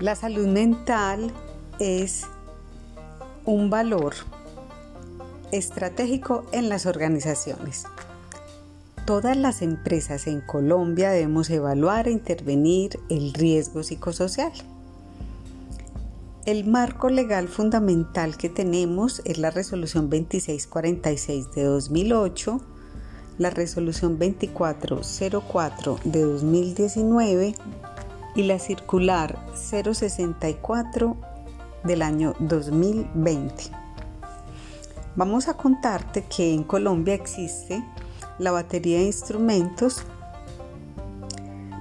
La salud mental es un valor estratégico en las organizaciones. Todas las empresas en Colombia debemos evaluar e intervenir el riesgo psicosocial. El marco legal fundamental que tenemos es la resolución 2646 de 2008, la resolución 2404 de 2019 y la circular 064 del año 2020. Vamos a contarte que en Colombia existe la batería de instrumentos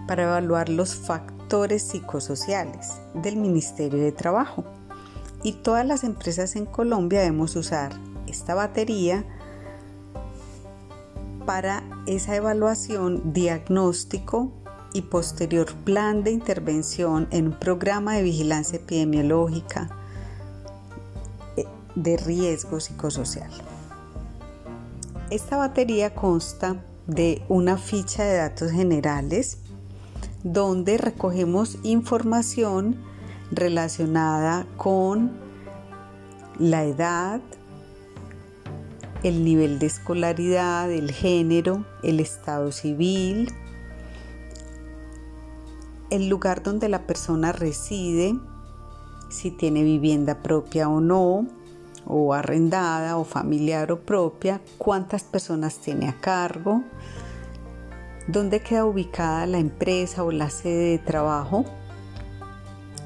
para evaluar los factores psicosociales del Ministerio de Trabajo. Y todas las empresas en Colombia debemos usar esta batería para esa evaluación, diagnóstico y posterior plan de intervención en un programa de vigilancia epidemiológica eh, de riesgo psicosocial. Esta batería consta de una ficha de datos generales donde recogemos información relacionada con la edad, el nivel de escolaridad, el género, el estado civil, el lugar donde la persona reside, si tiene vivienda propia o no, o arrendada o familiar o propia, cuántas personas tiene a cargo, dónde queda ubicada la empresa o la sede de trabajo,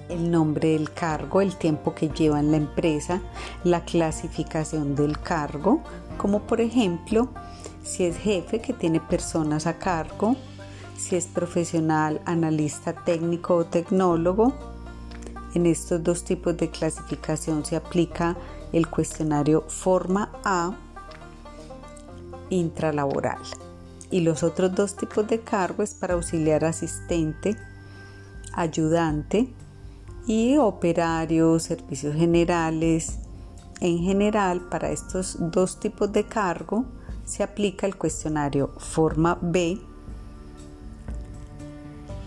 el nombre del cargo, el tiempo que lleva en la empresa, la clasificación del cargo, como por ejemplo si es jefe que tiene personas a cargo, si es profesional, analista técnico o tecnólogo. En estos dos tipos de clasificación se aplica el cuestionario forma A intralaboral. Y los otros dos tipos de cargo es para auxiliar asistente, ayudante y operario, servicios generales. En general, para estos dos tipos de cargo se aplica el cuestionario forma B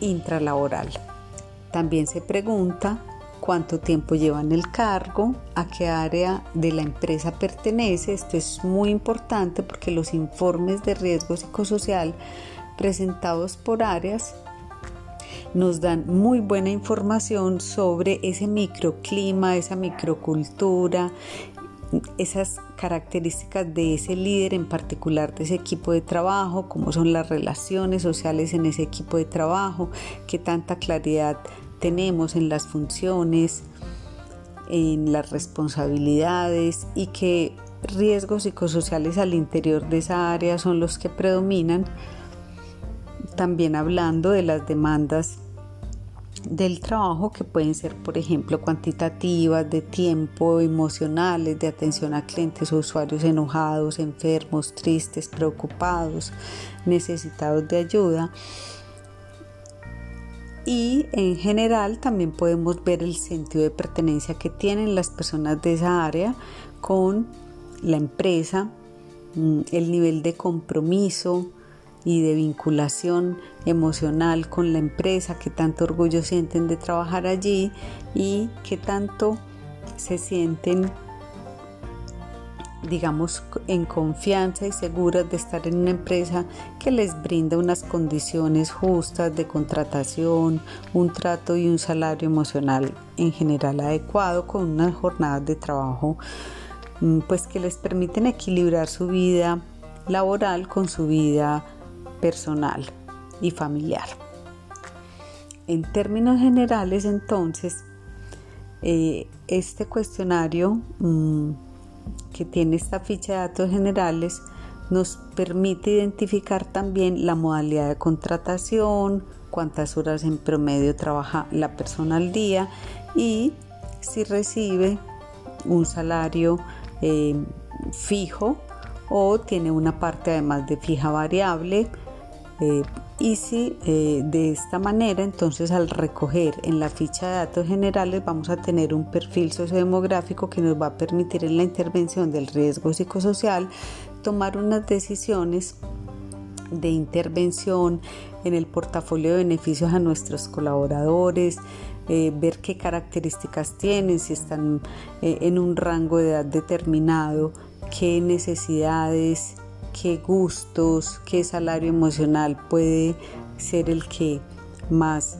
intralaboral. También se pregunta cuánto tiempo lleva en el cargo, a qué área de la empresa pertenece. Esto es muy importante porque los informes de riesgo psicosocial presentados por áreas nos dan muy buena información sobre ese microclima, esa microcultura, esas características de ese líder en particular de ese equipo de trabajo, cómo son las relaciones sociales en ese equipo de trabajo, qué tanta claridad tenemos en las funciones, en las responsabilidades y qué riesgos psicosociales al interior de esa área son los que predominan. También hablando de las demandas del trabajo que pueden ser, por ejemplo, cuantitativas, de tiempo, emocionales, de atención a clientes o usuarios enojados, enfermos, tristes, preocupados, necesitados de ayuda. Y en general también podemos ver el sentido de pertenencia que tienen las personas de esa área con la empresa, mm, el nivel de compromiso, y de vinculación emocional con la empresa, que tanto orgullo sienten de trabajar allí y que tanto se sienten digamos, en confianza y seguras de estar en una empresa que les brinda unas condiciones justas de contratación, un trato y un salario emocional en general adecuado con unas jornadas de trabajo mm, pues que les permiten equilibrar su vida laboral con su vida personal y familiar. En términos generales, entonces, eh, este cuestionario mm, que tiene esta ficha de datos generales nos permite identificar también la modalidad de contratación, cuántas horas en promedio trabaja la persona al día y si recibe un salario eh, fijo o tiene una parte además de fija variable eh, y si eh, de esta manera, entonces al recoger en la ficha de datos generales vamos a tener un perfil sociodemográfico que nos va a permitir en la intervención del riesgo psicosocial tomar unas decisiones de intervención en el portafolio de beneficios a nuestros colaboradores, eh, ver qué características tienen, si están en un rango de edad determinado, qué necesidades, qué gustos, qué salario emocional puede ser el que más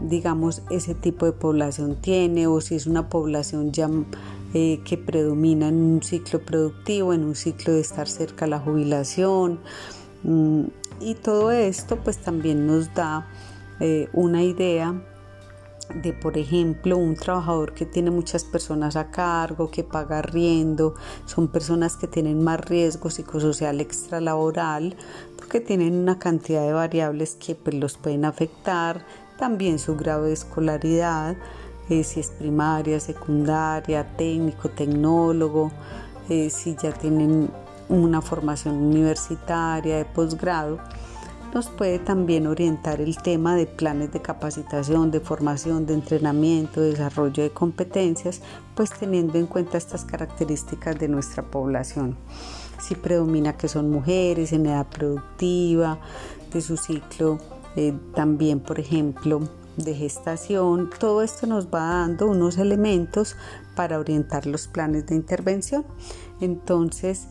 digamos ese tipo de población tiene o si es una población ya eh, que predomina en un ciclo productivo, en un ciclo de estar cerca a la jubilación. Mm, y todo esto pues también nos da eh, una idea de, por ejemplo, un trabajador que tiene muchas personas a cargo, que paga riendo, son personas que tienen más riesgo psicosocial extralaboral, porque tienen una cantidad de variables que pues, los pueden afectar, también su grado de escolaridad, eh, si es primaria, secundaria, técnico, tecnólogo, eh, si ya tienen una formación universitaria de posgrado, nos puede también orientar el tema de planes de capacitación, de formación, de entrenamiento, de desarrollo de competencias, pues teniendo en cuenta estas características de nuestra población. Si predomina que son mujeres en edad productiva, de su ciclo eh, también, por ejemplo, de gestación, todo esto nos va dando unos elementos para orientar los planes de intervención. Entonces,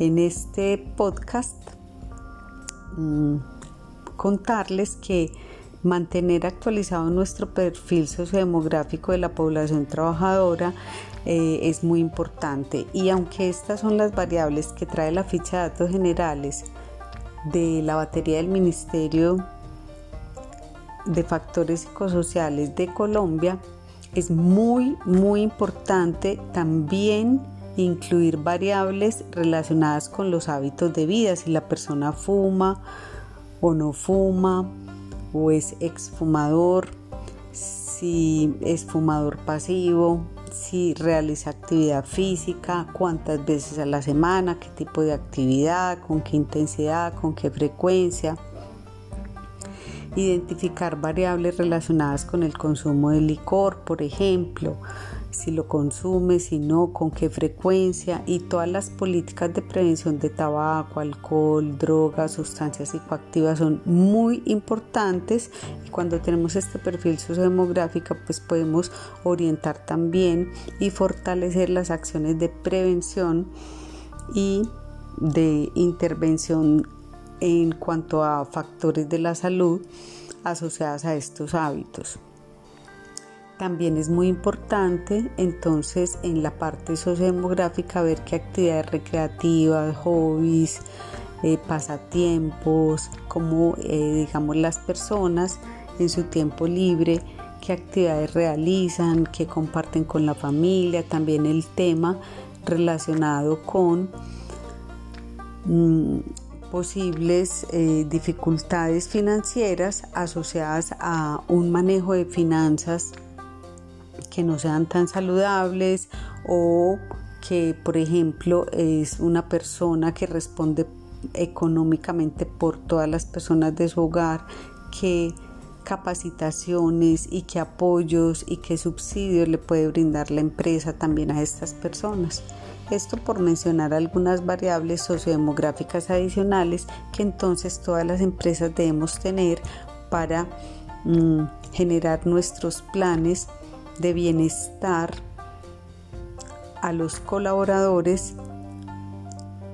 en este podcast, mm, contarles que mantener actualizado nuestro perfil sociodemográfico de la población trabajadora eh, es muy importante. Y aunque estas son las variables que trae la ficha de datos generales de la batería del Ministerio de factores psicosociales de Colombia, es muy, muy importante también incluir variables relacionadas con los hábitos de vida, si la persona fuma o no fuma, o es exfumador, si es fumador pasivo, si realiza actividad física, cuántas veces a la semana, qué tipo de actividad, con qué intensidad, con qué frecuencia. Identificar variables relacionadas con el consumo de licor, por ejemplo, si lo consume, si no, con qué frecuencia y todas las políticas de prevención de tabaco, alcohol, drogas, sustancias psicoactivas son muy importantes y cuando tenemos este perfil sociodemográfico pues podemos orientar también y fortalecer las acciones de prevención y de intervención en cuanto a factores de la salud asociados a estos hábitos. También es muy importante entonces en la parte sociodemográfica ver qué actividades recreativas, hobbies, eh, pasatiempos, cómo eh, digamos las personas en su tiempo libre, qué actividades realizan, qué comparten con la familia, también el tema relacionado con mm, posibles eh, dificultades financieras asociadas a un manejo de finanzas que no sean tan saludables o que por ejemplo es una persona que responde económicamente por todas las personas de su hogar que capacitaciones y qué apoyos y qué subsidios le puede brindar la empresa también a estas personas. Esto por mencionar algunas variables sociodemográficas adicionales que entonces todas las empresas debemos tener para mm, generar nuestros planes de bienestar a los colaboradores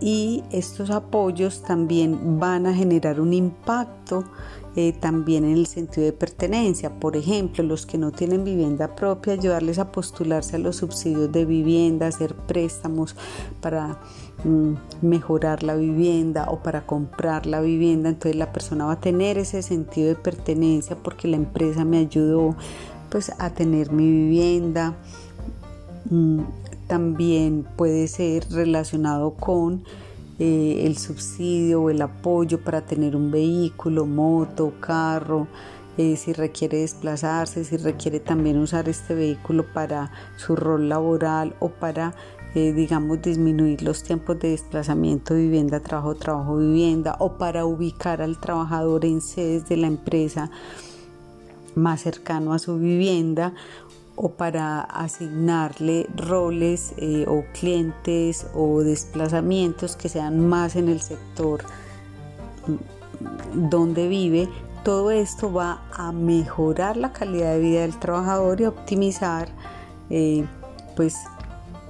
y estos apoyos también van a generar un impacto eh, también en el sentido de pertenencia. Por ejemplo, los que no tienen vivienda propia, ayudarles a postularse a los subsidios de vivienda, hacer préstamos para mm, mejorar la vivienda o para comprar la vivienda. Entonces la persona va a tener ese sentido de pertenencia porque la empresa me ayudó pues a tener mi vivienda. Mm, también puede ser relacionado con eh, el subsidio o el apoyo para tener un vehículo, moto, carro, eh, si requiere desplazarse, si requiere también usar este vehículo para su rol laboral o para, eh, digamos, disminuir los tiempos de desplazamiento vivienda, trabajo, trabajo, vivienda o para ubicar al trabajador en sedes de la empresa más cercano a su vivienda o para asignarle roles eh, o clientes o desplazamientos que sean más en el sector dónde vive, todo esto va a mejorar la calidad de vida del trabajador y optimizar eh, pues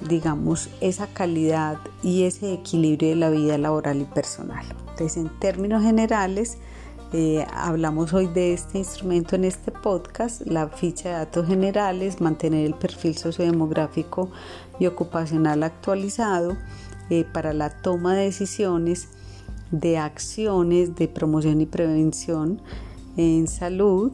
digamos esa calidad y ese equilibrio de la vida laboral y personal. Entonces en términos generales eh, hablamos hoy de este instrumento en este podcast, la ficha de datos generales, mantener el perfil sociodemográfico y ocupacional actualizado eh, para la toma de decisiones de acciones de promoción y prevención en salud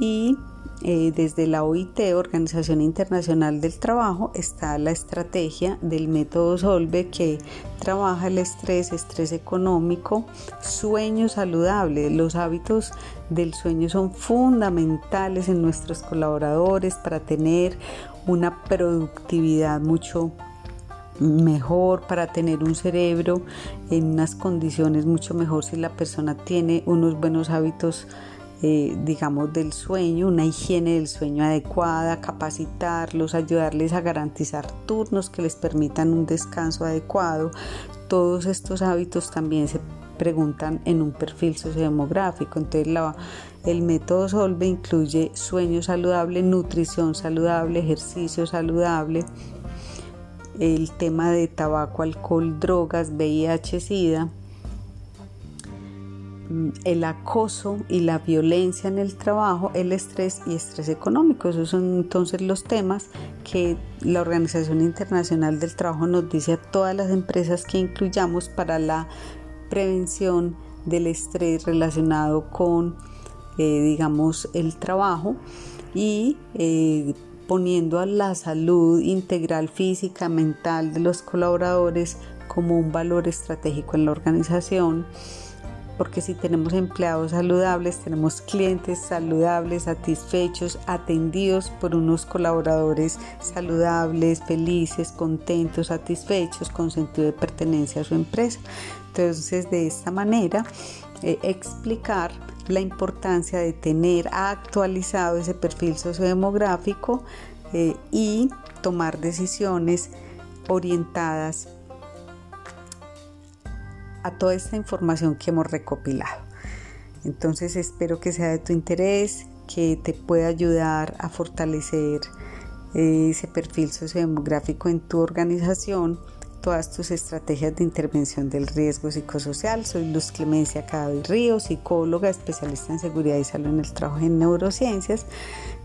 y eh, desde la OIT, Organización Internacional del Trabajo, está la estrategia del método Solve que trabaja el estrés, estrés económico, sueño saludable. Los hábitos del sueño son fundamentales en nuestros colaboradores para tener una productividad mucho mejor para tener un cerebro en unas condiciones mucho mejor si la persona tiene unos buenos hábitos eh, digamos del sueño, una higiene del sueño adecuada, capacitarlos, ayudarles a garantizar turnos que les permitan un descanso adecuado. Todos estos hábitos también se preguntan en un perfil sociodemográfico. Entonces el método Solve incluye sueño saludable, nutrición saludable, ejercicio saludable, el tema de tabaco, alcohol, drogas, VIH, SIDA, el acoso y la violencia en el trabajo, el estrés y estrés económico. Esos son entonces los temas que la Organización Internacional del Trabajo nos dice a todas las empresas que incluyamos para la prevención del estrés relacionado con, eh, digamos, el trabajo y eh, poniendo a la salud integral física, mental de los colaboradores como un valor estratégico en la organización, porque si tenemos empleados saludables, tenemos clientes saludables, satisfechos, atendidos por unos colaboradores saludables, felices, contentos, satisfechos, con sentido de pertenencia a su empresa. Entonces, de esta manera, eh, explicar la importancia de tener actualizado ese perfil sociodemográfico eh, y tomar decisiones orientadas a toda esta información que hemos recopilado. Entonces espero que sea de tu interés, que te pueda ayudar a fortalecer eh, ese perfil sociodemográfico en tu organización todas tus estrategias de intervención del riesgo psicosocial. Soy Luz Clemencia Cadavid Ríos, psicóloga, especialista en seguridad y salud en el trabajo en neurociencias.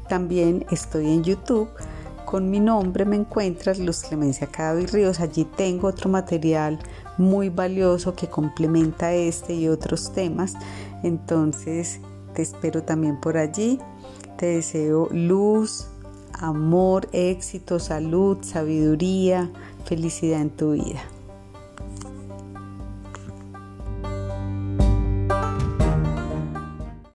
También estoy en YouTube. Con mi nombre me encuentras Luz Clemencia Cadavid Ríos. Allí tengo otro material muy valioso que complementa este y otros temas. Entonces te espero también por allí. Te deseo luz, amor, éxito, salud, sabiduría, felicidad en tu vida.